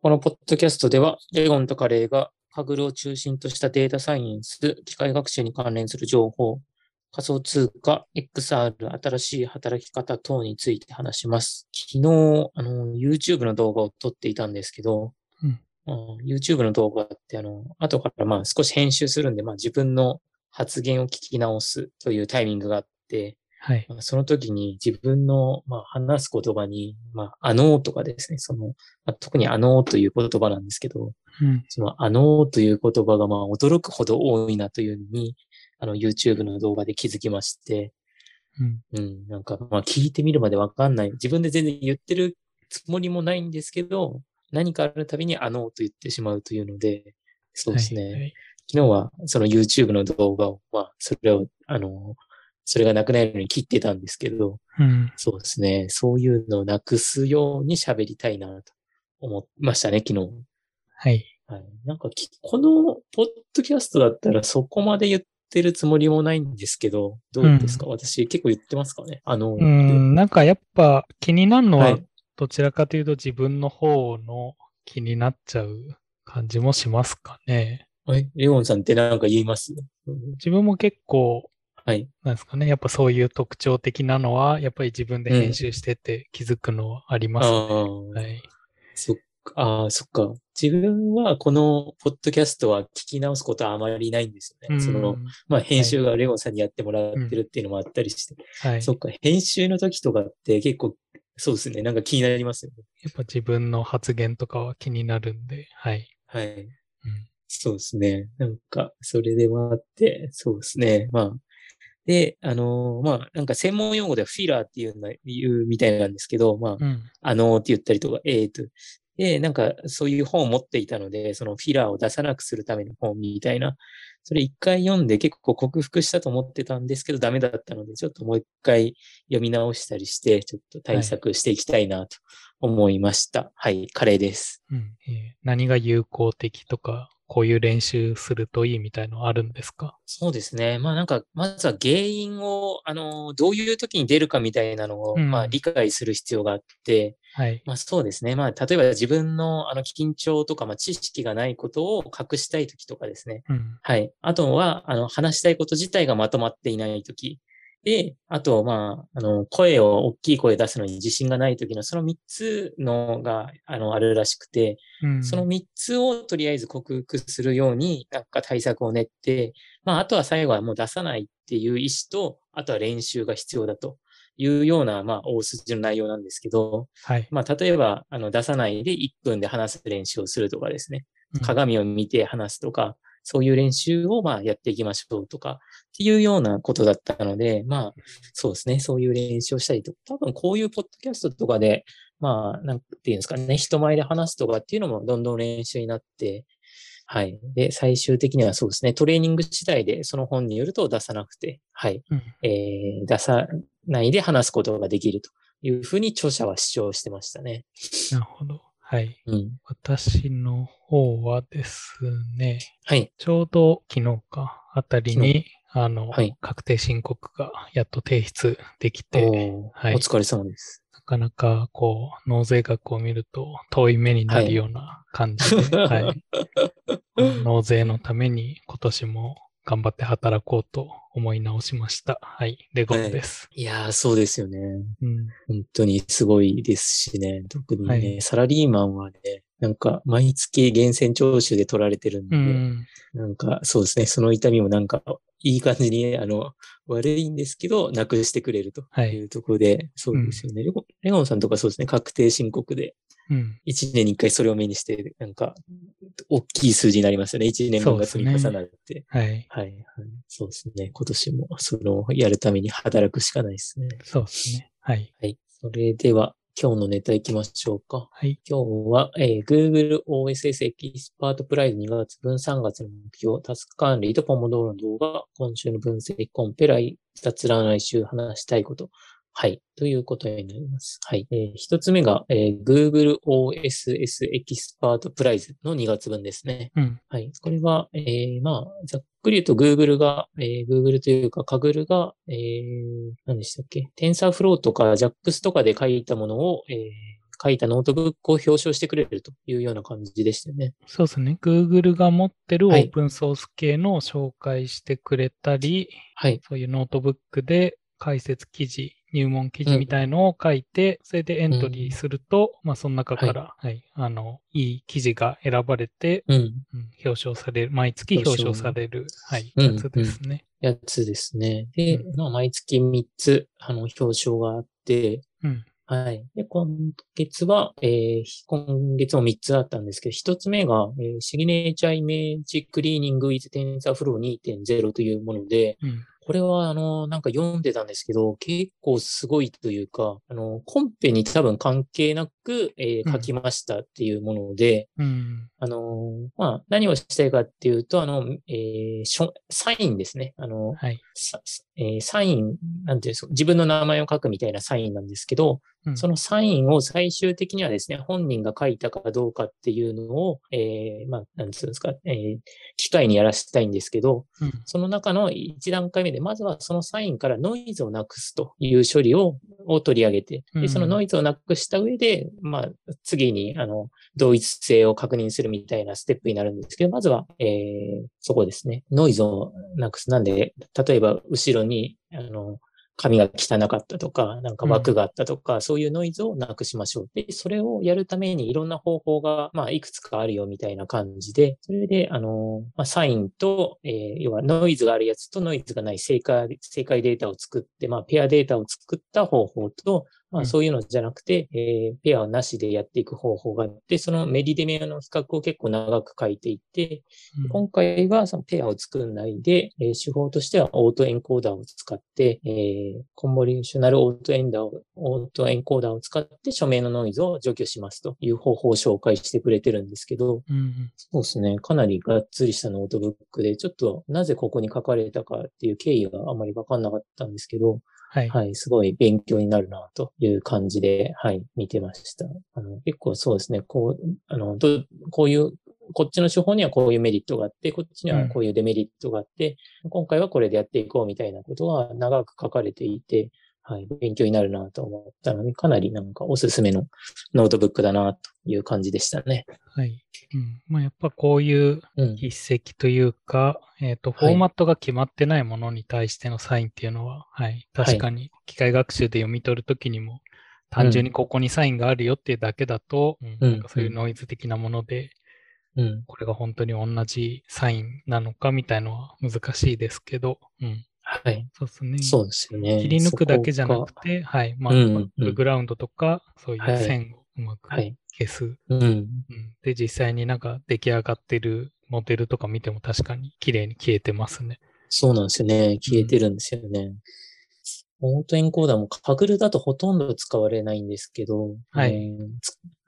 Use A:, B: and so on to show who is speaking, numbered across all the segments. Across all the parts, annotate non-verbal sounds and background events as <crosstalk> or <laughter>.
A: このポッドキャストでは、レゴンとカレーがカグルを中心としたデータサイエンス、機械学習に関連する情報、仮想通貨、XR、新しい働き方等について話します。昨日、あの、YouTube の動画を撮っていたんですけど、うん、YouTube の動画ってあの、後からまあ少し編集するんで、まあ自分の発言を聞き直すというタイミングがあって、はい。その時に自分の、まあ、話す言葉に、まあ、あのーとかですね、その、まあ、特にあのーという言葉なんですけど、うん、そのあのーという言葉がまあ驚くほど多いなというのに、あの YouTube の動画で気づきまして、うん、うん、なんかまあ聞いてみるまでわかんない。自分で全然言ってるつもりもないんですけど、何かあるたびにあのーと言ってしまうというので、そうですね。はいはい、昨日はその YouTube の動画を、まあ、それを、あの、それがなくなるように切ってたんですけど、うん、そうですね。そういうのをなくすように喋りたいなと思いましたね、昨日。
B: はい。
A: はい。なんか、このポッドキャストだったらそこまで言ってるつもりもないんですけど、どうですか、うん、私結構言ってますかね？あの、
B: うん、なんかやっぱ気になるのは、どちらかというと自分の方の気になっちゃう感じもしますかね。
A: え、レオンさんってなんか言います？
B: 自分も結構、はい。なんですかね。やっぱそういう特徴的なのは、やっぱり自分で編集してて気づくのはありますね。うん、はい。
A: そっか、ああ、そっか。自分はこのポッドキャストは聞き直すことはあまりないんですよね。うん、その、まあ編集がレオンさんにやってもらってるっていうのもあったりして。はい。そっか、編集の時とかって結構、そうですね。なんか気になりますよね。
B: やっぱ自分の発言とかは気になるんで、はい。
A: はい。うん、そうですね。なんか、それでもあって、そうですね。まあ、で、あのー、まあ、なんか専門用語ではフィラーっていうの言うみたいなんですけど、まあ、うん、あのーって言ったりとか、ええー、と。で、なんかそういう本を持っていたので、そのフィラーを出さなくするための本みたいな、それ一回読んで結構克服したと思ってたんですけど、ダメだったので、ちょっともう一回読み直したりして、ちょっと対策していきたいなと思いました。はい、はい、カレーです。
B: うんえー、何が有効的とか、こういう練習するといいみたいのあるんですか？
A: そうですね。まあなんか、まずは原因を、あの、どういう時に出るかみたいなのを、うん、まあ理解する必要があって、はい。まあそうですね。まあ例えば自分のあの緊張とか、まあ知識がないことを隠したい時とかですね。うん、はい。あとは、あの、話したいこと自体がまとまっていない時。で、あと、まあ、あの、声を大きい声出すのに自信がない時のその3つのが、あの、あるらしくて、うん、その3つをとりあえず克服するように、なんか対策を練って、まあ、あとは最後はもう出さないっていう意思と、あとは練習が必要だというような、まあ、大筋の内容なんですけど、はい。まあ、例えば、あの、出さないで1分で話す練習をするとかですね、鏡を見て話すとか、そういう練習をまあやっていきましょうとか、っていうようなことだったので、まあ、そうですね、そういう練習をしたりとか、多分こういうポッドキャストとかで、まあ、なんていうんですかね、人前で話すとかっていうのもどんどん練習になって、はい。で、最終的にはそうですね、トレーニング次第でその本によると出さなくて、はい。うん、えー、出さないで話すことができるというふうに著者は主張してましたね。
B: なるほど。はい。うん、私の方はですね、はい。ちょうど昨日かあたりに、あの、はい、確定申告がやっと提出できて、
A: はい。お疲れ様です。
B: なかなか、こう、納税額を見ると遠い目になるような感じで、はい。はい、納税のために今年も頑張って働こうと思い直しました。はい。レゴンです。
A: はい、いやー、そうですよね。うん。本当にすごいですしね。特にね、はい、サラリーマンはね、なんか、毎月源泉徴収で取られてるんで、うん、なんか、そうですね、その痛みもなんか、いい感じに、あの、悪いんですけど、なくしてくれるというところで、はい、そうですよね、うん、レゴンさんとかそうですね、確定申告で、一年に一回それを目にして、なんか、大きい数字になりますよね。一年分が積み重なって。ね、はい。はい。はい。そうですね。今年もその、やるために働くしかないですね。
B: そうですね。はい。
A: はい。それでは、今日のネタ行きましょうか。はい。今日は、えー、Google OSS エキスパートプライズ2月分3月の目標、タスク管理とポモドーロの動画、今週の分析コンペ、LT、雑談来週話したいこと、はい。ということになります。はい。えー、一つ目が、えー、Google OSS エキスパートプライズの2月分ですね。うん。はい。これは、えー、まあ、ざっくり言うと Google が、えー、Google というか、 Kaggle が、えー、何でしたっけ ?TensorFlow とか JAX とかで書いたものを、えー、書いたノートブックを表彰してくれるというような感じでしたよね。
B: そうですね。Google が持ってるオープンソース系のを紹介してくれたり、はい、そういうノートブックで解説記事、入門記事みたいのを書いて、うん、それでエントリーすると、うん、まあその中から、はい、はい、あの、いい記事が選ばれて、うん、表彰される、毎月表彰される、はい、やつですね。
A: やつですね。で、まあ毎月3つ、あの、表彰があって、はい。で、今月は、えー、今月も3つあったんですけど、1つ目が、えー、シグネチャーイメージクリーニング with TensorFlow 2.0というもので、うんこれは、あの、なんか読んでたんですけど、結構すごいというか、あの、コンペに多分関係なく、えー、書きましたっていうもので、うん、あの、まあ、何をしたいかっていうと、あの、えー、サインですね。あの、はい、えー、サイン、なんていうんですか、自分の名前を書くみたいなサインなんですけど、そのサインを最終的にはですね、本人が書いたかどうかっていうのを、えー、まあ、なんつうんですか、えー、機械にやらせたいんですけど、うん、その中の一段階目で、まずはそのサインからノイズをなくすという処理をを取り上げて、でそのノイズをなくした上で、まあ、次に、あの、同一性を確認するみたいなステップになるんですけど、まずは、えー、そこですね。ノイズをなくす。なんで、例えば、後ろに、あの、髪が汚かったとか、なんか枠があったとか、うん、そういうノイズをなくしましょう。で、それをやるためにいろんな方法が、まあ、いくつかあるよみたいな感じで、それで、あの、まあ、サインと、えー、要はノイズがあるやつとノイズがない正解、正解データを作って、まあ、ペアデータを作った方法と、まあ、そういうのじゃなくて、えー、ペアなしでやっていく方法があって、そのメリデメアの比較を結構長く書いていて、うん、今回はそのペアを作んないで、えー、手法としては autoencoder を使って、えー、 convolutional autoen ダーを、 autoencoder を使って署名のノイズを除去しますという方法を紹介してくれてるんですけど、うん、そうですね。かなりがっつりしたノートブックで、ちょっとなぜここに書かれたかっていう経緯があまりわかんなかったんですけど、はい。はい。すごい勉強になるな、という感じで、はい、見てました。あの、結構そうですね、こう、あの、ど、こういう、こっちの手法にはこういうメリットがあって、こっちにはこういうデメリットがあって、うん、今回はこれでやっていこうみたいなことは長く書かれていて、はい、勉強になるなと思ったので、かなりなんかおすすめのノートブックだなという感じでしたね。
B: はい。うん。まあ、やっぱこういう筆跡というか、うん、えっ、ー、と、フォーマットが決まってないものに対してのサインっていうのは、はい、確かに機械学習で読み取るときにも、単純にここにサインがあるよっていうだけだと、うん、なんかそういうノイズ的なもので、うん、これが本当に同じサインなのかみたいのは難しいですけど、うん。
A: はい。
B: そうですね。
A: そうですよね。
B: 切り抜くだけじゃなくて、はい。まあ、うんうん、グラウンドとか、そういう線をうまく消す。はい、うん、うん。で、実際になんか出来上がってるモデルとか見ても確かに綺麗に消えてますね。
A: そうなんですよね。消えてるんですよね。うんオートエンコーダーもカグルだとほとんど使われないんですけど、はい。えー、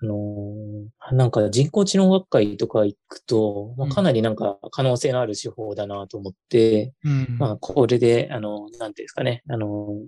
A: あのー、なんか人工知能学会とか行くと、まあ、かなりなんか可能性のある手法だなと思って、うん、まあ、これで、あの、なんていうんですかね、あの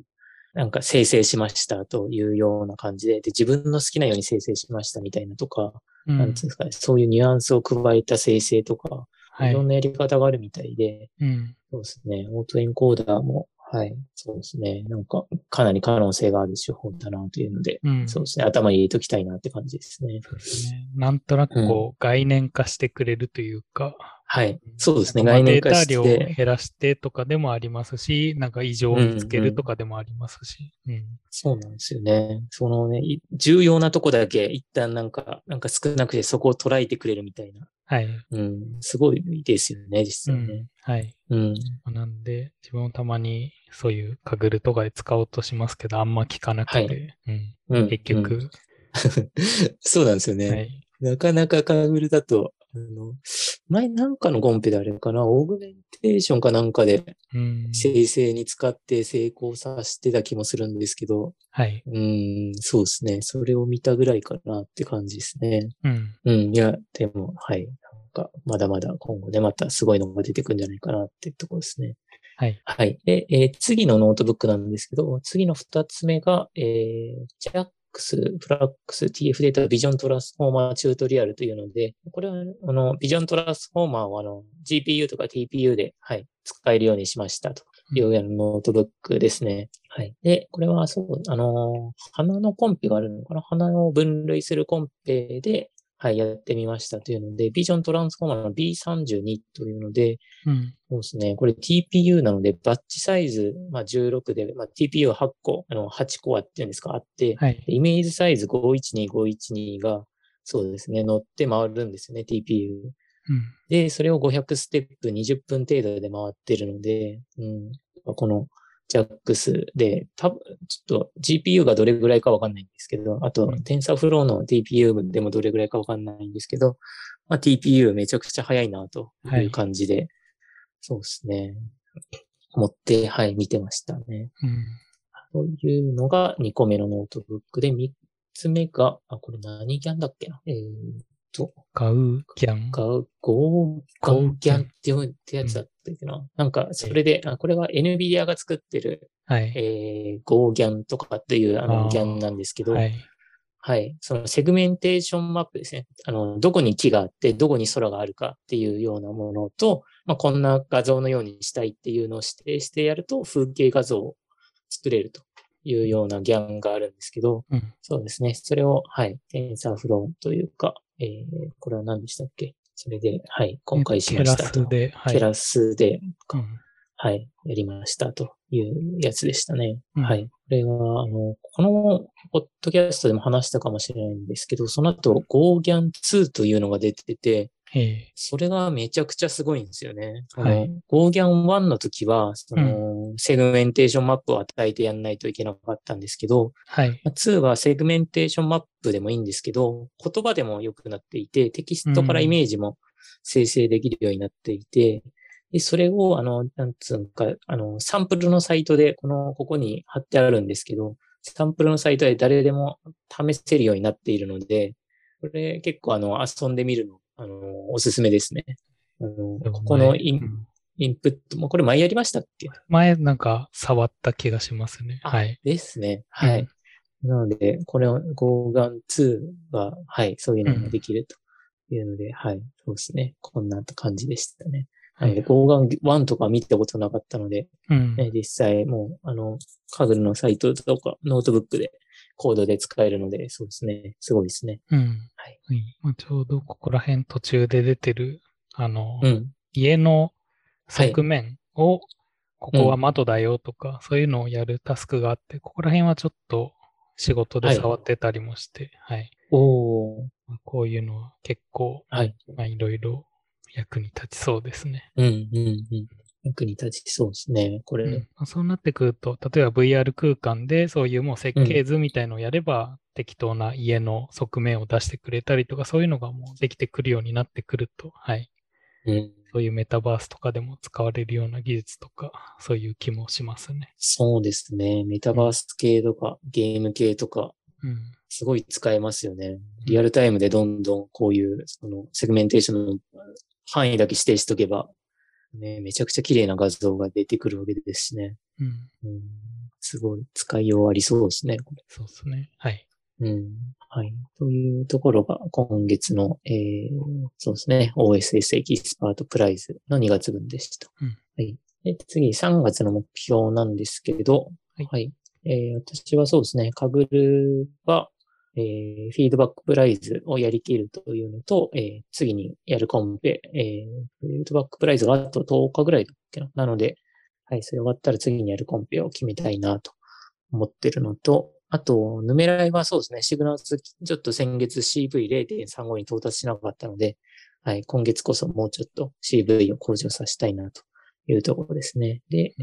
A: なんか生成しましたというような感じで、で、自分の好きなように生成しましたみたいなとか、うん、なんていうんですかね、そういうニュアンスを加えた生成とか、はい、いろんなやり方があるみたいで、うん、そうですね、オートエンコーダーもはい。そうですね。なんか、かなり可能性がある手法だなというので、うん、そうですね。頭に入れときたいなって感じですね。そうです
B: ね。なんとなくこう、うん、概念化してくれるというか、
A: はい。そうですね。概念化して。
B: データ量を減らしてとかでもありますし、なんか異常を見つけるとかでもありますし。
A: うん、うん、そうなんですよね。そのね、重要なとこだけ一旦なんか、なんか少なくてそこを捉えてくれるみたいな。はい。うん。すごいですよね、実際ね。うん、
B: はい。うん。なんで、自分もたまにそういうカグルとかで使おうとしますけど、あんま聞かなくて、はい、うん、結局、うん、<laughs>
A: そうなんですよね。はい、なかなか Kaggle だと、あの、前なんかのコンペであれかな、 augmentation かなんかで、生成に使って成功させてた気もするんですけど、はい。うん、そうですね。それを見たぐらいかなって感じですね。うん。うん、いや、でも、はい。か、まだまだ今後ね、またすごいのが出てくるんじゃないかなっていうところですね。はい。はい。で、えー、次のノートブックなんですけど、次の二つ目が、えー、 JAX、Flax、TF Data Vision Transformer Tutorial というので、これは、あの、 Vision Transformer をあの、GPU とか TPU で、はい、使えるようにしましたというやつのノートブックですね。はい。で、これはそう、あの、花のコンペがあるのかな？花を分類するコンペで、はい、やってみましたというので、 Vision Transformer の B32 というので、うん、そうですね、これ TPU なので、バッチサイズ、まあ、16で、まあ、TPU8 個、あの、8コアっていうんですか、あって、はい、イメージサイズ512、512が、そうですね、乗って回るんですよね、TPU。うん、で、それを500ステップ20分程度で回ってるので、うん、この JAX で、多分ちょっと GPU がどれぐらいかわかんないんですけど、あと、TensorFlow の TPU でもどれぐらいかわかんないんですけど、まあ、TPU めちゃくちゃ速いなという感じで、はい、そうですね。思って、はい、見てましたね。うん、というのが2個目のノートブックで、3つ目が、あ、これ何 GAN だっけな？えー、と？
B: ガウギャン？
A: ガウ、ゴー、ガウギャンっていうやつだったっけな。うん、なんか、それで、あこれは NVIDIA が作ってる、はい、えー、 GauGAN とかっていうあの GAN なんですけど、はい、はい。そのセグメンテーションマップですね。あの、どこに木があって、どこに空があるかっていうようなものと、まあ、こんな画像のようにしたいっていうのを指定してやると、風景画像を作れるというようなギャンがあるんですけど、うん、そうですね。それを、はい、テンサーフローというか、えー、これは何でしたっけ？それで、はい、公開しましたと。テラスで、はい。テラスで、うん、はい、やりましたというやつでしたね。うん、はい。これは、あの、このポッドキャストでも話したかもしれないんですけど、その後、GoGAN2 というのが出てて、それがめちゃくちゃすごいんですよね。はい、GauGAN1の時は、その、うん、セグメンテーションマップを与えてやんないといけなかったんですけど、はい、2はセグメンテーションマップでもいいんですけど、言葉でも良くなっていて、テキストからイメージも生成できるようになっていて、でそれを、あの、なんつうか、あの、サンプルのサイトで、この、ここに貼ってあるんですけど、サンプルのサイトで誰でも試せるようになっているので、これ結構あの、遊んでみるのあの、おすすめですね。あの、ここのインうん、インプットも、これ前やりましたっけ？
B: 前なんか触った気がしますね。はい。
A: ですね。はい。うん、なので、これを GauGAN2 は、はい、そういうのができるというので、うん、はい、そうですね。こんな感じでしたね。はい。GoGan1 とか見たことなかったので、うん、実際もう、あの、 Kaggle のサイトとかノートブックでコードで使えるので、そうですね。すごいですね。うん。
B: はい。まあ、ちょうどここら辺途中で出てる、あの、うん、家の側面を、ここは窓だよとか、はい、そういうのをやるタスクがあって、ここら辺はちょっと仕事で触ってたりもして、はい。はい、おこういうのは結構、はい。まあ、いろいろ役に立ちそうですね。うん、うん、
A: うん。役に立ちそうですね、これ。
B: うん、そうなってくると、例えば VR 空間でそういうもう設計図みたいのをやれば、うん、適当な家の側面を出してくれたりとか、そういうのがもうできてくるようになってくると、はい。うん、そういうメタバースとかでも使われるような技術とか、そういう気もしますね。
A: そうですね。メタバース系とか、ゲーム系とか、うん、すごい使えますよね。リアルタイムでどんどんこういう、その、セグメンテーションの範囲だけ指定しとけば、ね、めちゃくちゃ綺麗な画像が出てくるわけですしね。うん。うん、すごい使いようありそうですね、これ。
B: そうですね。はい。
A: うん。はい。というところが今月の、えー、そうですね、OSS エキスパートプライズの2月分でした。うん、はい。で次、3月の目標なんですけれど、はい。はい、えー、私はそうですね、カグルは、えー、フィードバックプライズをやりきるというのと、えー、次にやるコンペ、えー、フィードバックプライズがあと10日ぐらいだっけな。なので、はい、それ終わったら次にやるコンペを決めたいなと思ってるのと、あと、ヌメライはそうですね、シグナルちょっと先月 CV0.35 に到達しなかったので、はい、今月こそもうちょっと CV を向上させたいなというところですね。で、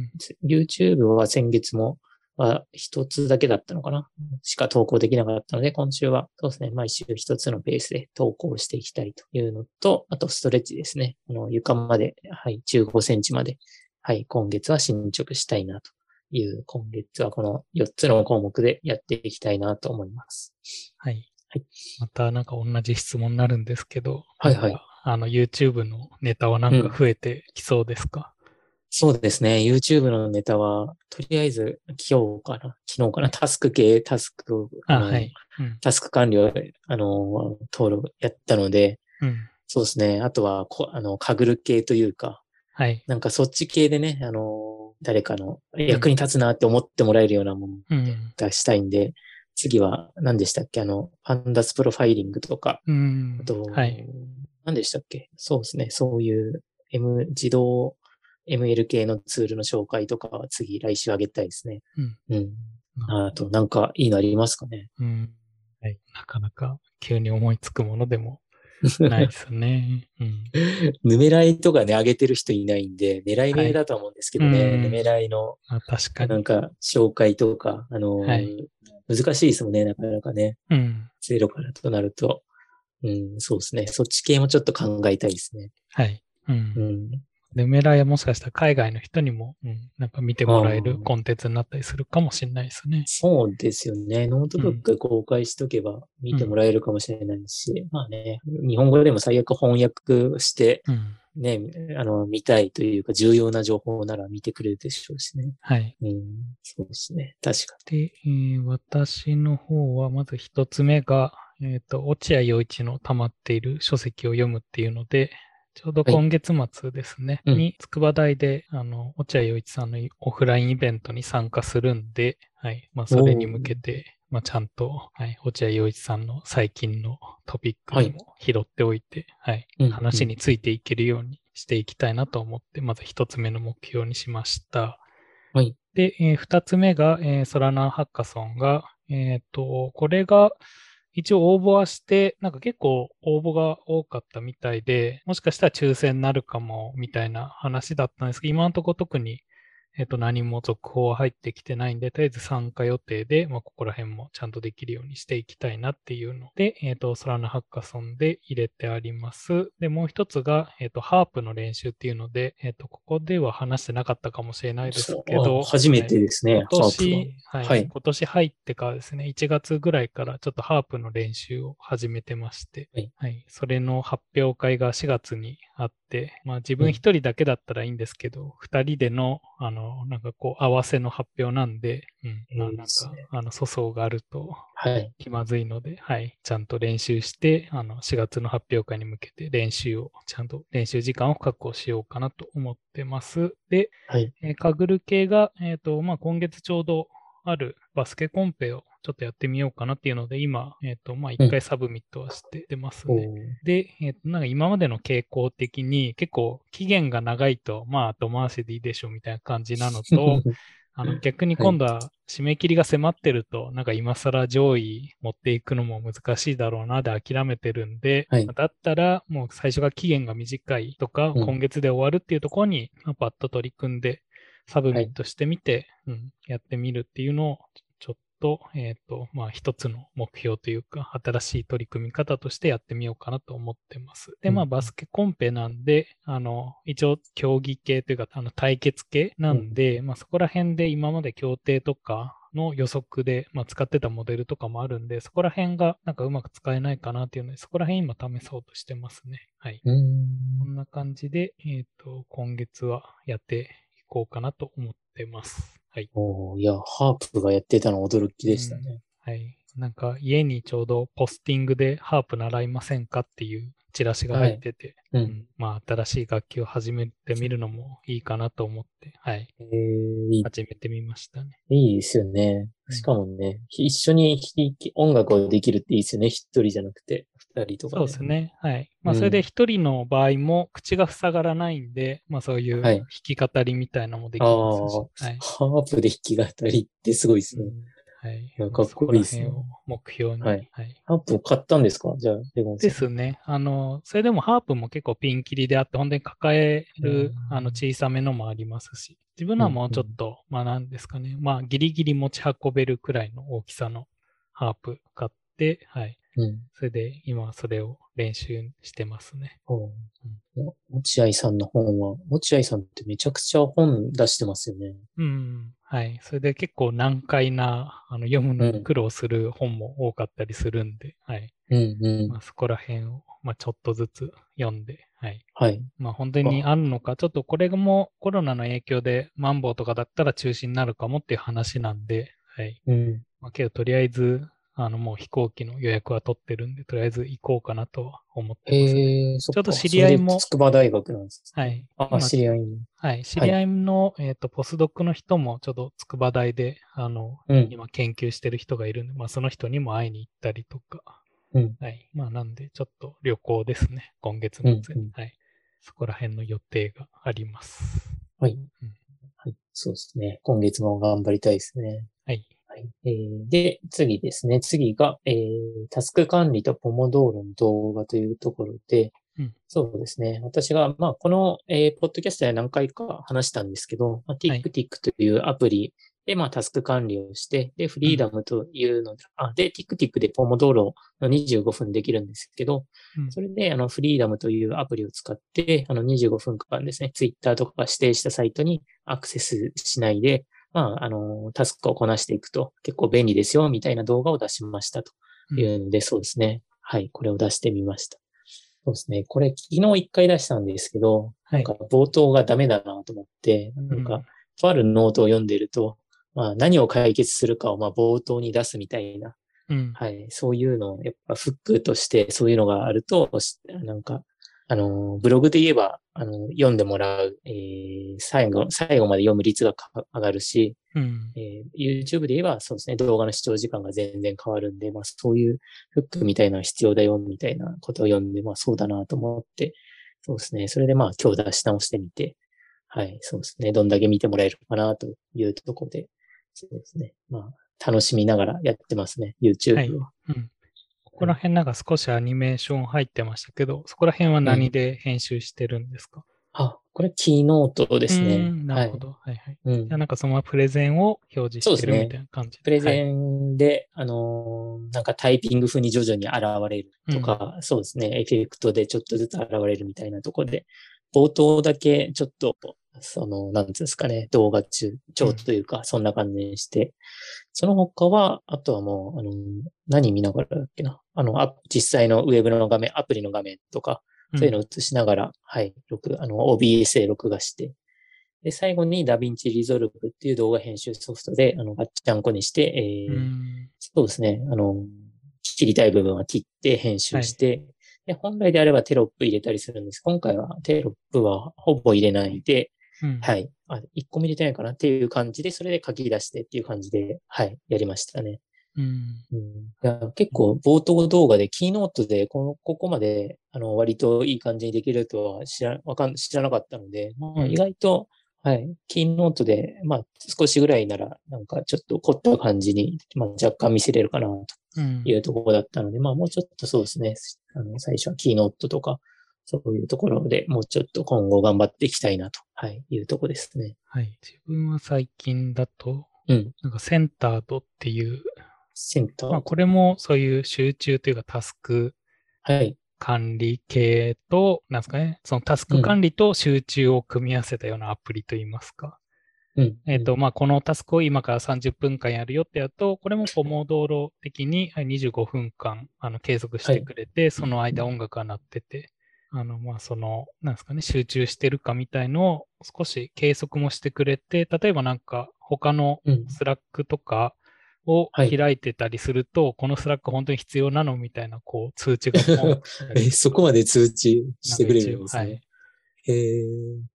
A: うん、YouTube は先月もは一つだけだったのかなしか投稿できなかったので、今週はそうですね、毎週一つのペースで投稿していきたいというのと、あとストレッチですね。この床まで、はい、15センチまで、はい、今月は進捗したいなという、今月はこの4つの項目でやっていきたいなと思います。
B: はい。はい。またなんか同じ質問になるんですけど、
A: はいはい。
B: あの YouTube のネタはなんか増えてきそうですか、
A: そうですね。YouTube のネタは、とりあえず今日かな、昨日かな、タスク系、タスク、あはい。うん、タスク管理を、あの、登録やったので、うん、そうですね。あとはこ、あの、かぐる系というか、はい。なんかそっち系でね、あの、誰かの役に立つなって思ってもらえるようなもの出したいんで、うん、次は何でしたっけ？あの、 pandas profiling とか、
B: うん、
A: あと、
B: はい、
A: 何でしたっけ？そうですね。そういう M、自動 ML 系のツールの紹介とかは次、来週あげたいですね。
B: うん。うん。
A: あと、なんかいいのありますかね？
B: うん。はい。なかなか急に思いつくものでも <laughs> ないですね。うん。
A: Numerai とかね、上げてる人いないんで、狙い目だと思うんですけどね、はい、 Numerai の、
B: あ確かに。
A: なんか、紹介とか、あのーはい、難しいですもんね、なかなかね。
B: うん。
A: ゼロからとなると。うん、そうですね。そっち系もちょっと考えたいですね。
B: はい。
A: うん。うん、
B: で、 Numerai はもしかしたら海外の人にも、うん、なんか見てもらえるコンテンツになったりするかもしれないですね。
A: そうですよね。ノートブック公開しとけば見てもらえるかもしれないし、うん、まあね、日本語でも最悪翻訳して、ね、うん、あの、見たいというか重要な情報なら見てくれるでしょうしね。
B: はい。
A: うん、そうですね。確か
B: に。で、えー、私の方はまず一つ目が、えっ、ー、と、落合陽一の溜まっている書籍を読むっていうので、ちょうど今月末ですね、はい、に、筑波大で、あの、落合陽一さんのオフラインイベントに参加するんで、はい。まあ、それに向けて、まあ、ちゃんと、はい、落合陽一さんの最近のトピックにも拾っておいて、はい、はい、話についていけるようにしていきたいなと思って、まず一つ目の目標にしました。
A: はい。
B: で、えー、二つ目が、えー、ソラナーハッカソンが、えっ、ー、と、これが、一応応募はして、なんか結構応募が多かったみたいで、もしかしたら抽選になるかもみたいな話だったんですけど、今のところ特にえっ、と、何も続報は入ってきてないんで、とりあえず参加予定で、まあ、ここら辺もちゃんとできるようにしていきたいなっていうの。で、えっ、と、ソラナハッカソンで入れてあります。で、もう一つが、えっ、と、ハープの練習っていうので、えっ、と、ここでは話してなかったかもしれないですけど、
A: 初めてですね、
B: 今年、はい、はい、今年入ってからですね、1月ぐらいからちょっとハープの練習を始めてまして、はい、はい、それの発表会が4月にあって、まあ自分一人だけだったらいいんですけど、二、うん、人での、あの、なんかこう、合わせの発表なんで、うん、まあなんか、あの、粗相があると、
A: はい。
B: 気まずいので、はい。ちゃんと練習して、あの、4月の発表会に向けて練習を、ちゃんと練習時間を確保しようかなと思ってます。で、
A: はい。
B: えー、 Kaggle 系が、えっ、ー、と、まあ今月ちょうどあるバスケコンペをちょっとやってみようかなっていうので、今、えっ、ー、と、まあ、一回サブミットはしてますね。う。ん、で、えっ、ー、と、なんか今までの傾向的に結構期限が長いと、まあ、後回しでいいでしょうみたいな感じなのと、<laughs> あの逆に今度は締め切りが迫ってると、はい、なんか今更上位持っていくのも難しいだろうなで諦めてるんで、はい、だったらもう最初が期限が短いとか、今月で終わるっていうところにパッと取り組んで、サブミットしてみて、はい、うん、やってみるっていうのをと、えっ、ー、と、まあ、一つの目標というか、新しい取り組み方としてやってみようかなと思ってます。で、まあ、バスケコンペなんで、あの、一応、競技系というか、あの、対決系なんで、うん、まあ、そこら辺で今まで競艇とか、の予測で、まあ、使ってたモデルとかもあるんで、そこら辺がなんかうまく使えないかなっていうので、そこら辺今試そうとしてますね。はい。
A: こ
B: んな感じで、えっ、ー、と、今月はやっていこうかなと思ってます。はい。
A: おいや、ハープがやってたの驚きでしたね、
B: うん。はい。なんか家にちょうどポスティングでハープ習いませんかっていうチラシが入ってて、
A: はい、うん、
B: まあ新しい楽器を始めてみるのもいいかなと思って、はい。
A: えー、
B: 始めてみましたね。
A: いいですよね。しかもね、うん、一緒に音楽をできるっていいですよね。一人じゃなくて。二人とか、
B: ね、そうですね。はい。まあ、それで一人の場合も口が塞がらないんで、うん、まあ、そういう弾き語りみたいなのもできますし。はい、
A: ハープで弾き語りってすごいですね。
B: うんはい。
A: いや、かっこいいですね。
B: 目標に。
A: はい。はい、ハープを買ったんですか？じゃあ、レゴン
B: さん。ですね。あの、それでもハープも結構ピンキリであって、本当に抱える、あの、小さめのもありますし、自分のはもうちょっと、うんうん、まあなんですかね。まあ、ギリギリ持ち運べるくらいの大きさのハープ買って、はい。
A: うん、
B: それで今それを練習してますね。
A: うん、落合さんの本は、落合さんってめちゃくちゃ本出してますよね。
B: うん。はい。それで結構難解な、あの読むのに苦労する本も多かったりするんで、はい。
A: うんうん。
B: まあ、そこら辺を、まあ、ちょっとずつ読んで、はい。
A: はい。
B: まあ本当にあるのか、ちょっとこれもコロナの影響でマンボウとかだったら中止になるかもっていう話なんで、はい。
A: うん。
B: まあけどとりあえず、あの、もう飛行機の予約は取ってるんで、とりあえず行こうかなとは思ってます、ね。
A: えー、
B: ちょっと知り合いも。
A: 筑波大学なんです、
B: はい。
A: あ、知り合いも。
B: はい。知り合いの、はい、えっ、ー、と、ポスドックの人も、ちょっと筑波大で、あの、うん、今研究してる人がいるんで、まあ、その人にも会いに行ったりとか。
A: うん。
B: はい。まあ、なんで、ちょっと旅行ですね。今月末に。うんうん、はい。そこら辺の予定があります。
A: はい。うん、はい。そうですね。今月も頑張りたいですね。
B: はい。
A: はい。えー、で、次ですね。次が、えー、タスク管理とポモドーロの動画というところで、
B: うん、
A: そうですね。私が、まあ、この、えー、ポッドキャストで何回か話したんですけど、まあ、TickTick というアプリで、まあ、タスク管理をして、で、フリーダムというので、うん、あ、で、TickTick でポモドーロの25分できるんですけど、うん、それで、あの、フリーダムというアプリを使って、あの、25分間ですね、Twitter とか指定したサイトにアクセスしないで、まあ、あの、タスクをこなしていくと結構便利ですよ、みたいな動画を出しましたというので、うん、そうですね。はい、これを出してみました。そうですね。これ昨日一回出したんですけど、なんか冒頭がダメだなと思って、なんか、とあるノートを読んでると、まあ、何を解決するかをまあ冒頭に出すみたいな、
B: うん、
A: はい、そういうのを、やっぱフックとしてそういうのがあると、なんか、あの、ブログで言えば、あの、読んでもらう、えー、最後、最後まで読む率が上がるし、
B: うん、
A: えー、YouTube で言えば、そうですね、動画の視聴時間が全然変わるんで、まあ、そういうフックみたいなの必要だよ、みたいなことを読んで、まあ、そうだなと思って、そうですね、それでまあ、今日出し直してみて、はい、そうですね、どんだけ見てもらえるかな、というところで、そうですね。まあ、楽しみながらやってますね、YouTube を。はい、うん。
B: ここら辺なんか少しアニメーション入ってましたけど、そこら辺は何で編集してるんですか、
A: うん、あ、これキーノートですね。
B: なるほど。はい、はい、はい。うん、じゃなんかそのままプレゼンを表示してるみたいな感じで、ね、
A: プレゼンで、はい、あのー、なんかタイピング風に徐々に現れるとか、うん、そうですね、エフェクトでちょっとずつ現れるみたいなところで、冒頭だけちょっとその、なんですかね、動画中、長というか、そんな感じにして、うん、その他は、あとはもう、あの、何見ながらだっけな。あの、実際のウェブの画面、アプリの画面とか、そういうのを映しながら、うん、はい、録、あの、OBS で録画して、で、最後に DaVinci Resolve っていう動画編集ソフトで、あの、ガッチャンコにして、えー、うん、そうですね、あの、切りたい部分は切って編集して、はい。で本来であればテロップ入れたりするんです。今回はテロップはほぼ入れないで、
B: うん、
A: はい。あ、一個見れてないかな？っていう感じで、それで書き出してっていう感じで、はい、やりましたね。
B: うん。
A: うん、結構冒頭動画で、キーノートでこの、ここまで、あの、割といい感じにできるとは知ら、わかん、知らなかったので、まあ、意外と、はい。キーノートで、まあ、少しぐらいなら、なんかちょっと凝った感じに、まあ、若干見せれるかな、というところだったので、うん、まあ、もうちょっとそうですね。あの、最初はキーノートとか、そういうところでもうちょっと今後頑張っていきたいなと、はい、いうとこですね。
B: はい。自分は最近だと、
A: うん。
B: なんかセンタードっていう、
A: センター
B: まあこれもそういう集中というかタスク管理系と、なんですかね、そのタスク管理と集中を組み合わせたようなアプリといいますか。
A: うん、
B: えっ、と、まあ、このタスクを今から30分間やるよってやると、これもポモ道路的に25分間あの継続してくれて、はい、その間音楽が鳴ってて、あの、まあ、その、なんですかね、集中してるかみたいのを少し計測もしてくれて、例えばなんか他のSlack とかを開いてたりすると、うんはい、この Slack 本当に必要なのみたいな、こう、通知が <laughs>
A: え、そこまで通知してくれるんですね。はい。へえ。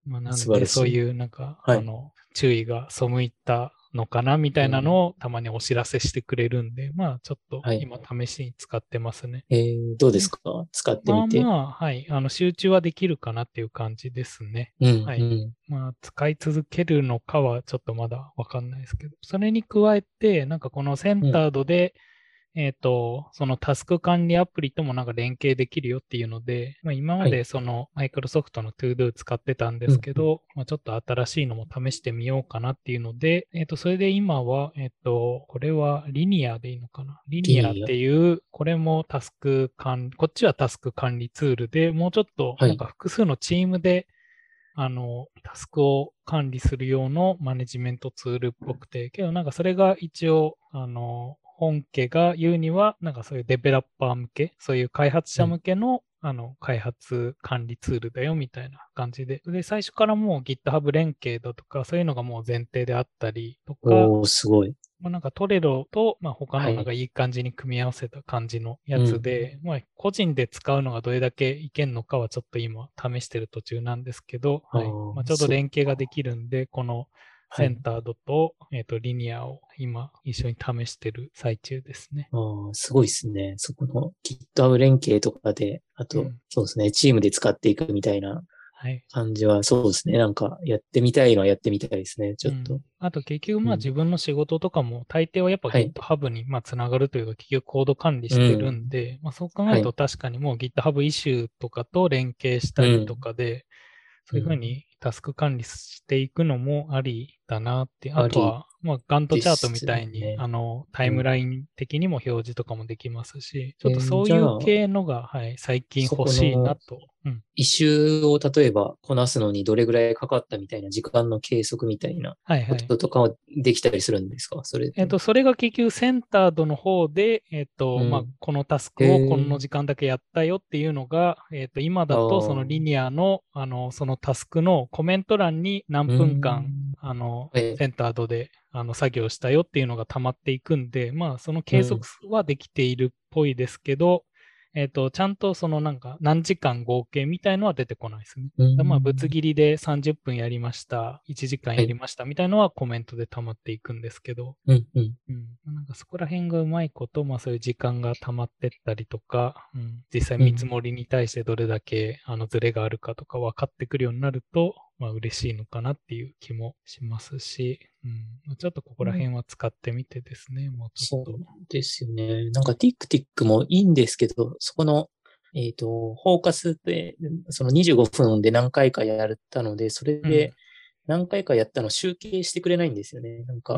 B: まあ、なんで、そういう、なんか、はい、あの、注意が削いたのかなみたいなのをたまにお知らせしてくれるんで、まあちょっと今試しに使ってますね。
A: はい、えー、どうですか？使ってみて。
B: まあまあ、はい。あの集中はできるかなっていう感じですね。
A: うん、
B: はい。まあ使い続けるのかはちょっとまだわかんないですけど、それに加えて、なんかこの Centered で、うんえっ、ー、と、そのタスク管理アプリともなんか連携できるよっていうので、まあ、今までそのマイクロソフトの ToDo 使ってたんですけど、まあ、ちょっと新しいのも試してみようかなっていうので、えっ、ー、と、それで今は、えっ、ー、と、これはリニアでいいのかな？リニアっていう、これもタスク管理、こっちはタスク管理ツールで、もうちょっとなんか複数のチームで、あの、タスクを管理する用のマネジメントツールっぽくて、けどなんかそれが一応、あの、本家が言うには、なんかそういうデベロッパー向け、そういう開発者向けの、うん、あの、開発管理ツールだよみたいな感じで。で、最初からもう GitHub 連携だとか、そういうのがもう前提であったりとか。
A: おすごい。
B: まあ、なんかトレロと、まあ、他のなんかいい感じに組み合わせた感じのやつで、はいうん、まあ、個人で使うのがどれだけいけんのかはちょっと今試してる途中なんですけど、はい。まあ、ちょうど連携ができるんで、このセンタードと、はい、えっ、ー、と、リニアを今一緒に試してる最中ですね。
A: ああ、すごいですね。そこの GitHub 連携とかで、あと、うん、そうですね、チームで使っていくみたいな感じは、そうですね。なんか、やってみたいのはやってみたいですね、ちょっと。うん、
B: あと、結局、まあ、自分の仕事とかも、大抵はやっぱ GitHub に、まあ、つながるというか、結局コード管理してるんで、うん、まあ、そう考えると確かにもう GitHub イシューとかと連携したりとかで、そういうふうにタスク管理していくのもありだなって、あとは、まあ、ガントチャートみたいに、ね、あの、タイムライン的にも表示とかもできますし、うん、ちょっとそういう系のが、はい、最近欲しいなと。
A: うん、一周を例えばこなすのにどれぐらいかかったみたいな時間の計測みたいなこととかはできたりするんですか、はいはい、それ。
B: えっ、と、それが結局センタードの方で、えっ、と、うん、まあ、このタスクをこの時間だけやったよっていうのが、えっ、と、今だとそのリニアの、あの、そのタスクのコメント欄に何分間、あの、センタードであの作業したよっていうのが溜まっていくんで、まあ、その計測はできているっぽいですけど、えっ、ー、と、ちゃんとそのなんか何時間合計みたいのは出てこないですね。うん、まあ、ぶつ切りで30分やりました、1時間やりましたみたいのはコメントで溜まっていくんですけど、うんうん、うん、なんかそこら辺がうまいこと、まあそういう時間が溜まってったりとか、うん、実際見積もりに対してどれだけあのズレがあるかとか分かってくるようになると、まあ嬉しいのかなっていう気もしますし、うん、ちょっとここら辺は使ってみてですね、うん、もうちょっと。そう
A: ですよね。なんか TickTick もいいんですけど、そこの、えっ、ー、と、フォーカスで、その25分で何回かやったので、それで、何回かやったの集計してくれないんですよね。なんか、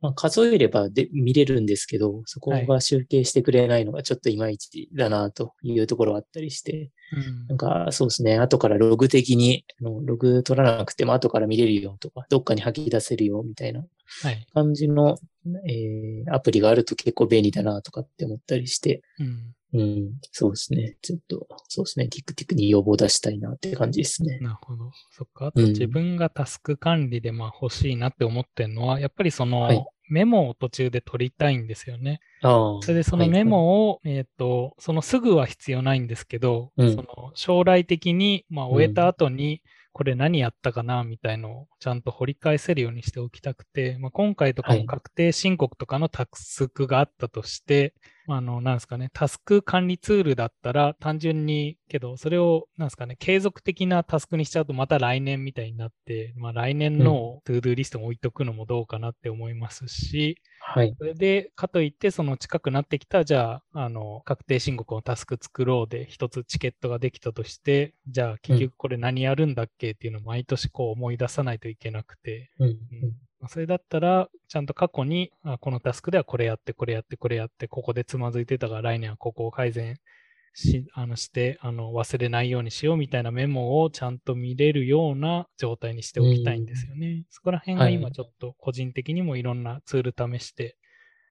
A: まあ、数えればで見れるんですけど、そこが集計してくれないのがちょっといまいちだなというところがあったりして、なんかそうですね、後からログ的に、ログ取らなくても後から見れるよとか、どっかに吐き出せるよみたいな感じの、はい、えー、アプリがあると結構便利だなとかって思ったりして、うんうん、そうですね。ちょっと、そうですね。TikTok に要望出したいなって感じですね。
B: なるほど。そっか。あと自分がタスク管理でまあ欲しいなって思ってるのは、やっぱりその、メモを途中で取りたいんですよね。それでそのメモを、はい、えっ、ー、と、そのすぐは必要ないんですけど、うん、その将来的に、まあ終えた後に、これ何やったかなみたいのをちゃんと掘り返せるようにしておきたくて、まあ、今回とかも確定申告とかのタスクがあったとして、あの、なんですかね、タスク管理ツールだったら単純に、けど、それを、なんですかね、継続的なタスクにしちゃうとまた来年みたいになって、まあ来年の to-do リストも置いとくのもどうかなって思いますし、はい。それで、かといって、その近くなってきた、じゃあ、あの、確定申告のタスク作ろうで、一つチケットができたとして、じゃあ、結局これ何やるんだっけっていうのを毎年こう思い出さないといけなくて、うん、うんそれだったら、ちゃんと過去に、あこのタスクではこれやって、これやって、これやって、ここでつまずいてたから来年はここを改善し、あのして、あの、忘れないようにしようみたいなメモをちゃんと見れるような状態にしておきたいんですよね。そこら辺が今ちょっと個人的にもいろんなツール試して、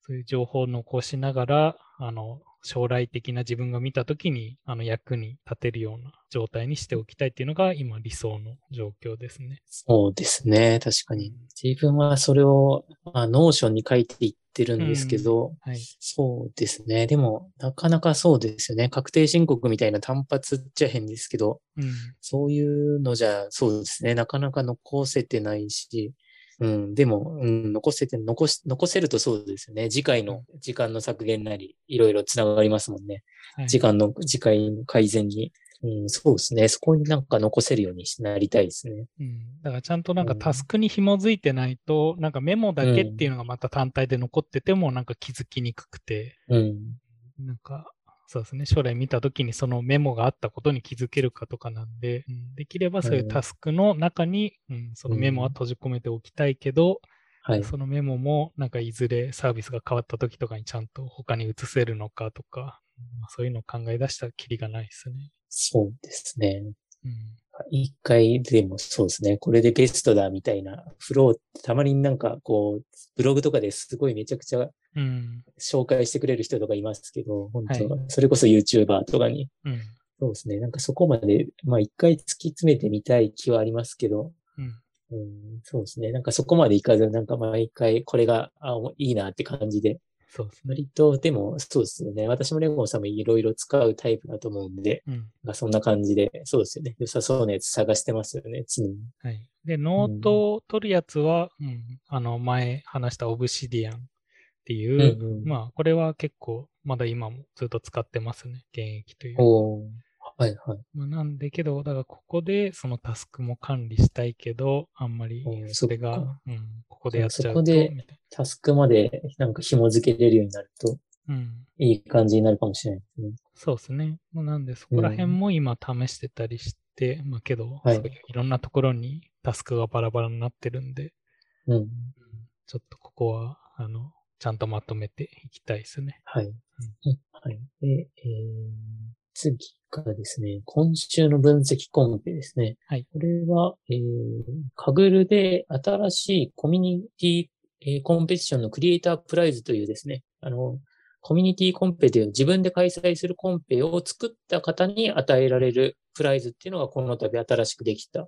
B: そういう情報を残しながら、あの、将来的な自分が見たときに、あの、役に立てるような状態にしておきたいっていうのが、今理想の状況ですね。
A: そうですね。確かに。自分はそれを、まあ、 Notion に書いていってるんですけど、うんはい、そうですね。でも、なかなかそうですよね。確定申告みたいな単発っちゃ変ですけど、うん、そういうのじゃ、そうですね。なかなか残せてないし、うん、でも、うん、残せて、残し、残せるとそうですよね。次回の時間の削減なり、いろいろつながりますもんね。はい、時間の、次回の改善に。うん、そうですね。そこになんか残せるようになりたいですね。
B: うん。だからちゃんとなんかタスクに紐づいてないと、うん、なんかメモだけっていうのがまた単体で残っててもなんか気づきにくくて、うん。なんか、そうですね。将来見たときにそのメモがあったことに気づけるかとかなんで、うん、できればそういうタスクの中に、うん、そのメモは閉じ込めておきたいけど、はい、そのメモもなんかいずれサービスが変わった時とかにちゃんと他に移せるのかとか、まあ、そういうのを考え出したらきりがないですね。
A: そうですね。うん、一回でもそうですね、これでベストだみたいなフローってたまになんかこう、ブログとかですごいめちゃくちゃ紹介してくれる人とかいますけど、うん、本当、はい、それこそ YouTuber とかに、うん、そうですね、なんかそこまで、まあ一回突き詰めてみたい気はありますけど、うん、うん、そうですね。なんかそこまでいかず、なんか毎回これが、あ、いいなって感じで。
B: そうです
A: ね。割と、でも、そうですよね。私もレゴンさんもいろいろ使うタイプだと思うんで、うん、そんな感じで、そうですよね。良さそうなやつ探してますよね、常に。
B: はい。で、ノートを取るやつは、うん、うん、あの、前話した Obsidian っていう、うんうん、まあ、これは結構、まだ今もずっと使ってますね。現役という。
A: おはいはい。
B: まあ、なんでけど、だからここでそのタスクも管理したいけど、あんまりそれが、うん、ここでやっちゃうと。そこで
A: タスクまでなんか紐付けれるようになると、うん、いい感じになるかもしれないですね。
B: そうですね。まあ、なんでそこら辺も今試してたりして、うん、まあけど、はい、そういういろんなところにタスクがバラバラになってるんで、うん、ちょっとここは、あの、ちゃんとまとめていきたいですね。
A: はい。うん、はい。で、えー、次がですね、今週の分析コンペですね。はい。これは、えー、カグルで新しいコミュニティ、えー、コンペティションのクリエイタープライズというですね、あの、コミュニティコンペという自分で開催するコンペを作った方に与えられるプライズっていうのがこの度新しくできた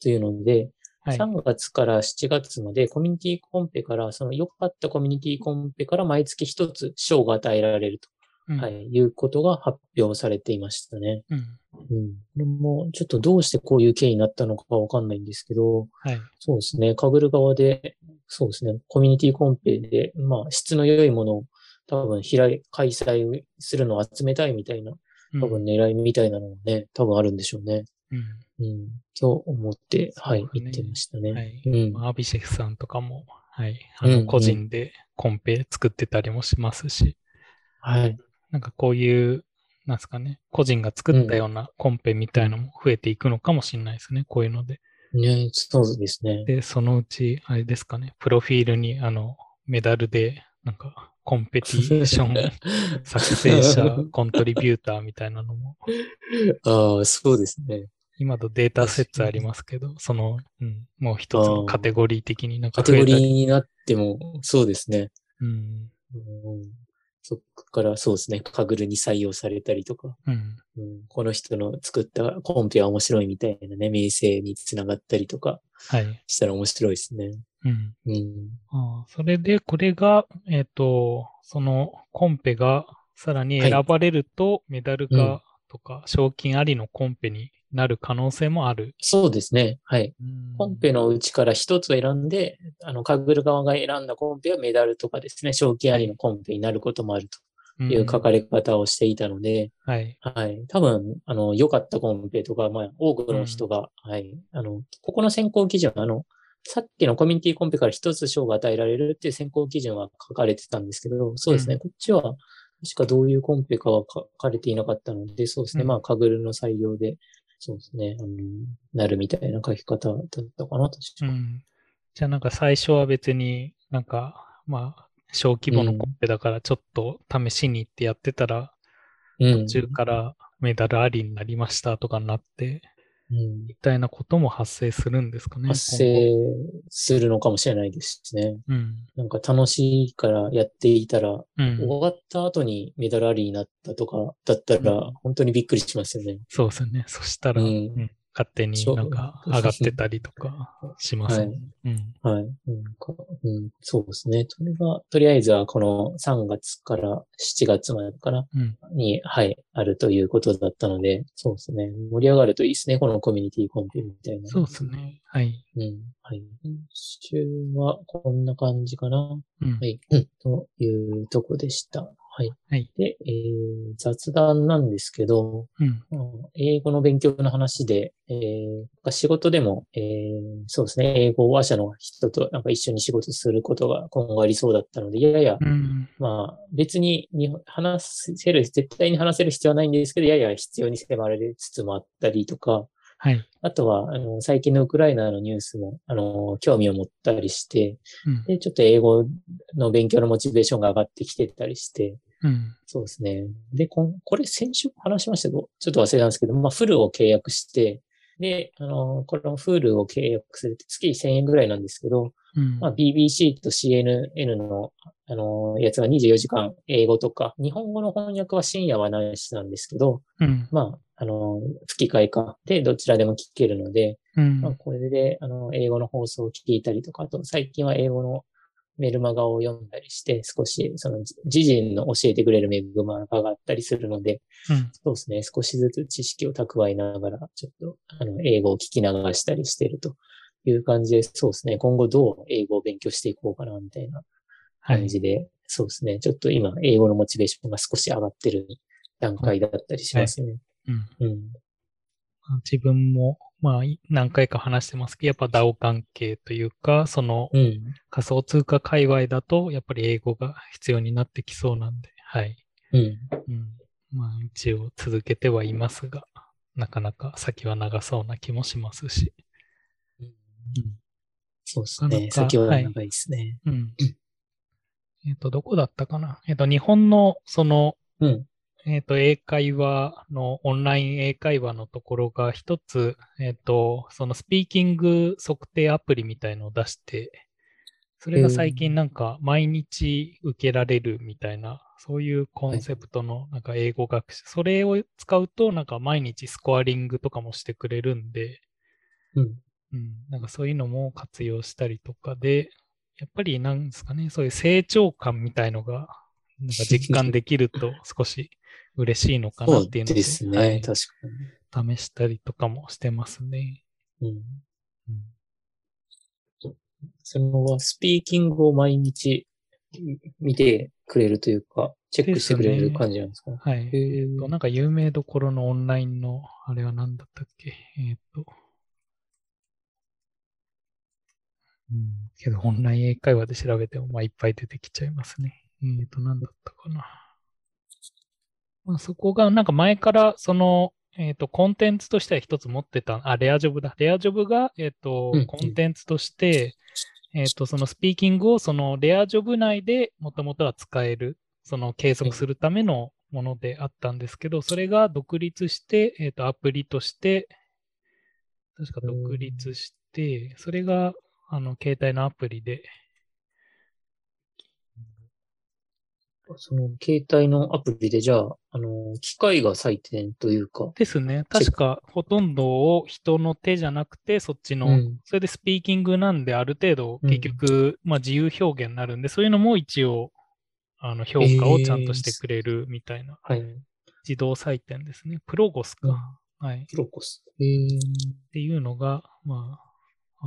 A: というので、はい、3月から7月までコミュニティコンペから、その良かったコミュニティコンペから毎月一つ賞が与えられると。はい、いうことが発表されていましたね。うん。うん。も、ちょっとどうしてこういう経緯になったのかわかんないんですけど、はい。そうですね。かぐる側で、そうですね。コミュニティコンペで、まあ、質の良いものを多分開、開催するのを集めたいみたいな、多分狙いみたいなのもね、多分あるんでしょうね。うん。うん。と思って、はい、言ってましたね。はい。
B: うん。アビシェフさんとかも、はい。あの、個人でコンペ作ってたりもしますし。はい。なんかこういう、なんですかね、個人が作ったようなコンペみたいのも増えていくのかもしれないですね、こういうので。
A: ね、そうですね。
B: で、そのうち、あれですかね、プロフィールに、あの、メダルで、なんか、コンペティション <laughs> 作成者、コントリビューターみたいなのも。
A: ああ、そうですね。
B: 今とデータ説ありますけど、その、うん、もう一つのカテゴリー的になん
A: かカテゴリーになっても、そうですね。うん、うんそこからそうですね、カグルに採用されたりとか、うん、うん、この人の作ったコンペは面白いみたいなね、名声につながったりとか、はい。したら面白いですね。うん。
B: うん。あそれで、これが、えっ、ー、と、そのコンペがさらに選ばれると、メダルが、とか、賞金ありのコンペになる可能性もある。
A: そうですね。はい。コンペのうちから一つ選んで、あの、カグル側が選んだコンペはメダルとかですね、賞金ありのコンペになることもあるという書かれ方をしていたので、はい。はい。多分、あの、良かったコンペとか、まあ、多くの人が、うん、はい。あの、ここの選考基準、あの、さっきのコミュニティコンペから一つ賞が与えられるっていう選考基準は書かれてたんですけど、そうですね。うん、こっちは、確かどういうコンペかは書かれていなかったので、そうですね。うん、まあ、カグルの採用で、そうですね。あの、なるみたいな書き方だったかな、確か。うん。
B: じゃあなんか最初は別になんか、まあ、小規模のコンペだからちょっと試しに行ってやってたら、うん、途中からメダルありになりましたとかになって、みたいなことも発生するんですかね。
A: 発生するのかもしれないですしね。うん、なんか楽しいからやっていたら、うん、終わった後にメダルありになったとかだったら、本当にびっくりしますよね。
B: そうですね。そしたら、うん勝手になんか上がってたりとかしますね。はい。
A: うん。はい。なんか、うん、そうですね。それが、とりあえずはこの3月から7月までかな、うん、に、はい、あるということだったので、そうですね。盛り上がるといいですね。このコミュニティコンペみたいな。
B: そうですね。はい。
A: うん。はい。今週はこんな感じかな。うん、はい。うん。というとこでした。はい。はい。で、えー、雑談なんですけど、うん、英語の勉強の話で、えー、仕事でも、えー、そうですね、英語話者の人となんか一緒に仕事することが今後ありそうだったので、やや、うん、まあ、別にに話せる、絶対に話せる必要はないんですけど、やや必要に迫られつつもあったりとか、はい。あとは、あの、最近のウクライナのニュースも、あの、興味を持ったりして、うん、で、ちょっと英語の勉強のモチベーションが上がってきてたりして、うん、そうですね。で、ここれ先週話しましたけど、ちょっと忘れたんですけど、まあ、フルを契約して、で、あの、このフルを契約するって月1000円ぐらいなんですけど、うん、まあ、BBC と CNN の、あの、やつは24時間英語とか、日本語の翻訳は深夜はないしなんですけど、うん、まあ、あの、吹き替えか。でどちらでも聞けるので、うん、まあ、これで、あの、英語の放送を聞いたりとか、あと最近は英語のメルマガを読んだりして、少し、その、自身の教えてくれるメルマガがあったりするので、うん、そうですね、少しずつ知識を蓄えながら、ちょっと、あの、英語を聞き流したりしてるという感じで、そうですね、今後どう英語を勉強していこうかな、みたいな感じで、はい、そうですね、ちょっと今、英語のモチベーションが少し上がってる段階だったりしますね。はい、うん。うん。
B: 自分も、まあ、何回か話してますけど、やっぱ DAO 関係というか、その、仮想通貨界隈だと、やっぱり英語が必要になってきそうなんで、はい。うん。うん、まあ、一応続けてはいますが、なかなか先は長そうな気もしますし。
A: うん。うん、そうですね。先は長いですね。はい、うん。
B: えっ、ー、と、どこだったかな？えっ、ー、と、日本の、その、うん、えっ、ー、と、英会話の、オンライン英会話のところが一つ、えっ、ー、と、そのスピーキング測定アプリみたいのを出して、それが最近なんか毎日受けられるみたいな、そういうコンセプトのなんか英語学習、それを使うとなんか毎日スコアリングとかもしてくれるんで、うん。うん、なんかそういうのも活用したりとかで、やっぱりなんですかね、そういう成長感みたいのが、なんか実感できると <laughs> 少し嬉しいのかなっていうの
A: でですね、はい、確
B: かに。試したりとかもしてますね。うん。
A: うん、そのは、スピーキングを毎日見てくれるというか、チェックしてくれる感じなんですか、ね、
B: はい。えっ、と、なんか有名どころのオンラインの、あれは何だったっけ？えっ、と、うん、けど、オンライン英会話で調べても、まあ、いっぱい出てきちゃいますね。えっ、ー、と、何だったかな。まあ、そこがなんか前からその、えっ、ー、と、コンテンツとしては一つ持ってた、あ、レアジョブだ。レアジョブが、えっ、ー、と、うん、コンテンツとして、えっ、と、そのスピーキングをそのレアジョブ内でもともとは使える、その計測するためのものであったんですけど、それが独立して、えっ、と、アプリとして、確か独立して、それが、あの、携帯のアプリで、
A: その携帯のアプリでじゃあ、あの、機械が採点というか。
B: ですね。確かほとんどを人の手じゃなくて、そっちの、うん、それでスピーキングなんである程度結局、うん、まあ自由表現になるんで、そういうのも一応、あの、評価をちゃんとしてくれるみたいな。えー、はい。自動採点ですね。プロゴスか。うん、はい。
A: プロゴス。
B: えー、っていうのが、まあ、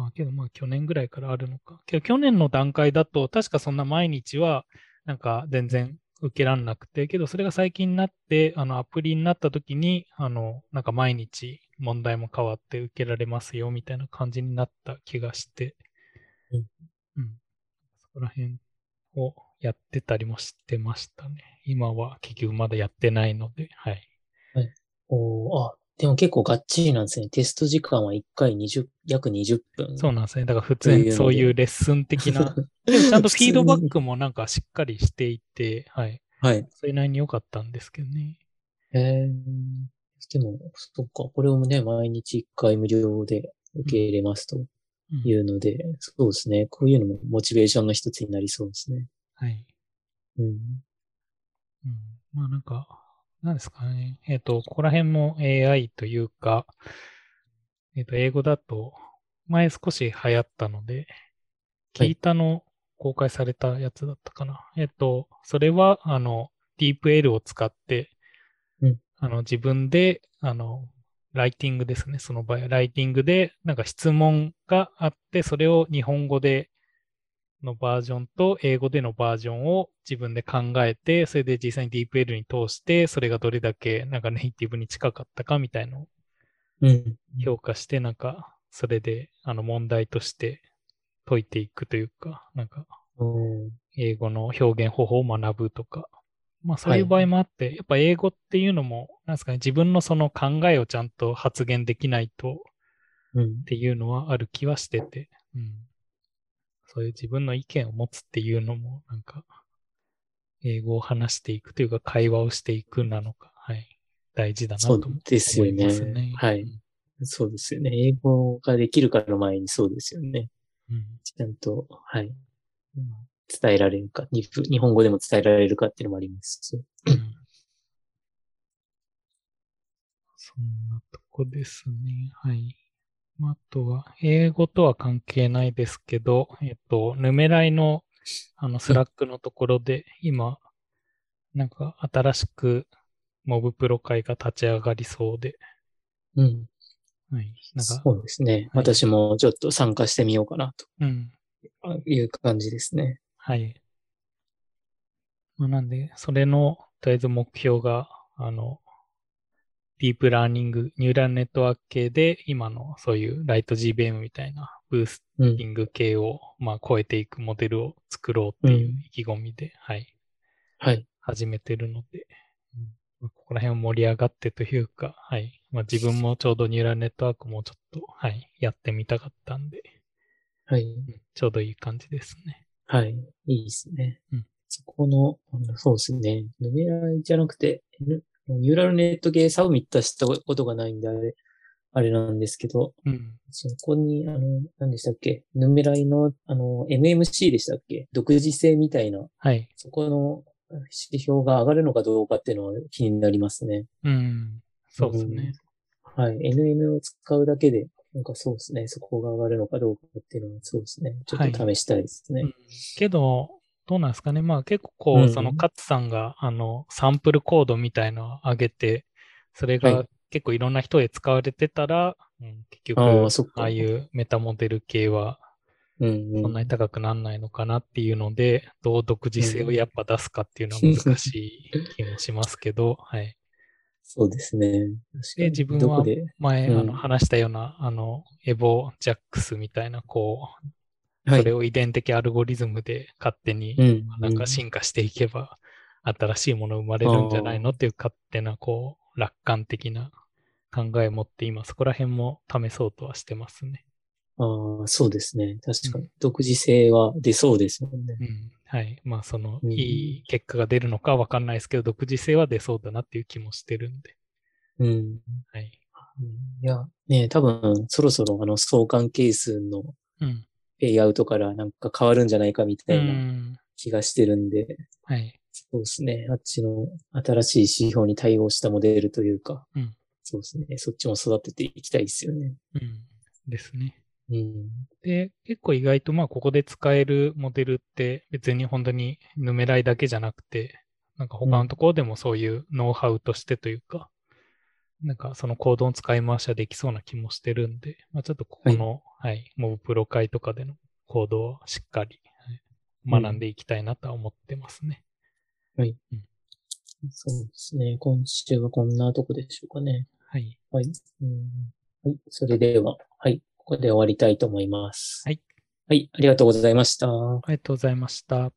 B: あけどまあ去年ぐらいからあるのか。けど去年の段階だと、確かそんな毎日は、なんか全然受けらんなくて、けどそれが最近になって、あのアプリになった時に、あの、なんか毎日問題も変わって受けられますよみたいな感じになった気がして、うん。うん。そこら辺をやってたりもしてましたね。今は結局まだやってないので、はい。
A: はい。おあ、でも結構がっちりなんですね。テスト時間は1回20、約20分。
B: そうなんですね。だから普通にそういうレッスン的な。<laughs> でもちゃんとフィードバックもなんかしっかりしていて、はい。はい。それなりに良かったんですけどね。
A: へえー。でも、そっか。これをね、毎日1回無料で受け入れますというので、うん、そうですね。こういうのもモチベーションの一つになりそうですね。はい。
B: うん。うん、まあなんか、なんですかね。えっ、ー、と、ここら辺も AI というか、えっ、ー、と、英語だと、前少し流行ったので、キータの公開されたやつだったかな。はい、えっ、ー、と、それは、あの、DeepL を使って、うん、あの、自分で、あの、ライティングですね。その場合、ライティングで、なんか質問があって、それを日本語でのバージョンと英語でのバージョンを自分で考えて、それで実際に DeepL に通して、それがどれだけなんかネイティブに近かったかみたいのを評価して、なんかそれであの問題として解いていくというか、なんか英語の表現方法を学ぶとか、まあそういう場合もあって、はい、やっぱ英語っていうのも、なんですかね、自分のその考えをちゃんと発言できないと、っていうのはある気はしてて、うんそういう自分の意見を持つっていうのも、なんか、英語を話していくというか、会話をしていくなのか、はい。大事だなと思いますね。そうですよね。
A: はい。そうですよね。英語ができるかの前にそうですよね。うん、ちゃんと、はい。伝えられるか日、日本語でも伝えられるかっていうのもありますし。うん、
B: そんなとこですね。はい。あとは、英語とは関係ないですけど、えっと、 Numerai の、あの、 Slack のところで、今、なんか新しくモブプロ会が立ち上がりそうで。
A: うん。
B: はい。
A: なんか。そうですね。はい、私もちょっと参加してみようかなと。うん。いう感じですね。
B: はい。まあ、なんで、それの、とりあえず目標が、あの、ディープラーニング、ニューラルネットワーク系で、今のそういうライト GBM みたいなブースティング系を、うん、まあ超えていくモデルを作ろうっていう意気込みで、うん、はい。
A: はい。
B: 始めてるので、うん、ここら辺を盛り上がってというか、はい。まあ自分もちょうどニューラルネットワークもちょっと、はい、やってみたかったんで、
A: はい。
B: ちょうどいい感じですね。
A: はい。いいですね。うん。そこの、そうですね。 Numeraiじゃなくて、ニューラルネット系サブミットしたことがないんで、あれ、あれなんですけど、
B: うん、
A: そこに、あの、何でしたっけ？ Numeraiの、あの、MMC でしたっけ？独自性みたいな、
B: はい。
A: そこの指標が上がるのかどうかっていうのは気になりますね。
B: うん。そうですね。
A: うん、はい。NM を使うだけで、なんかそうですね。そこが上がるのかどうかっていうのはそうですね。ちょっと試したいですね。はいうん、
B: けど、どうなんですかね。まあ結構こう、そのカツさんが、あの、サンプルコードみたいのを上げて、それが結構いろんな人で使われてたら、うん、結局、ああいうメタモデル系は、そんなに高くならないのかなっていうので、どう独自性をやっぱ出すかっていうのは難しい気もしますけど、<laughs> はい。
A: そうですね。
B: で、自分は前、あの話したような、あの、エボジャックスみたいな、こう、それを遺伝的アルゴリズムで勝手になんか進化していけば、新しいもの生まれるんじゃないのっていう勝手な、こう、楽観的な考えを持って今、そこら辺も試そうとはしてますね。
A: ああ、そうですね。確かに。独自性は出そうですもんね。
B: うん。はい。まあ、その、いい結果が出るのかわかんないですけど、独自性は出そうだなっていう気もしてるんで。
A: うん。
B: はい。
A: いや、ね多分、そろそろあの相関係数のレイアウトからなんか変わるんじゃないかみたいな気がしてるんで、
B: はい。
A: そうですね。あっちの新しい指標に対応したモデルというか、
B: うん、
A: そうですね。そっちも育てていきたいですよね。
B: うん。ですね。
A: うん、
B: で、結構意外とまあここで使えるモデルって別に本当にヌメライだけじゃなくて、なんか他のところでもそういうノウハウとしてというか、うん、なんかそのコードの使い回しはできそうな気もしてるんで、まあちょっとここの、はい、はい、モブプロ会とかでのコードをしっかり、学んでいきたいなとは思ってますね。
A: はい。うん、そうですね。今週はこんなとこでしょうかね。
B: はい。
A: はい。うん、はい。それでは、はい。ここで終わりたいと思います。
B: はい。
A: はい。ありがとうございました。あ
B: りがとうございました。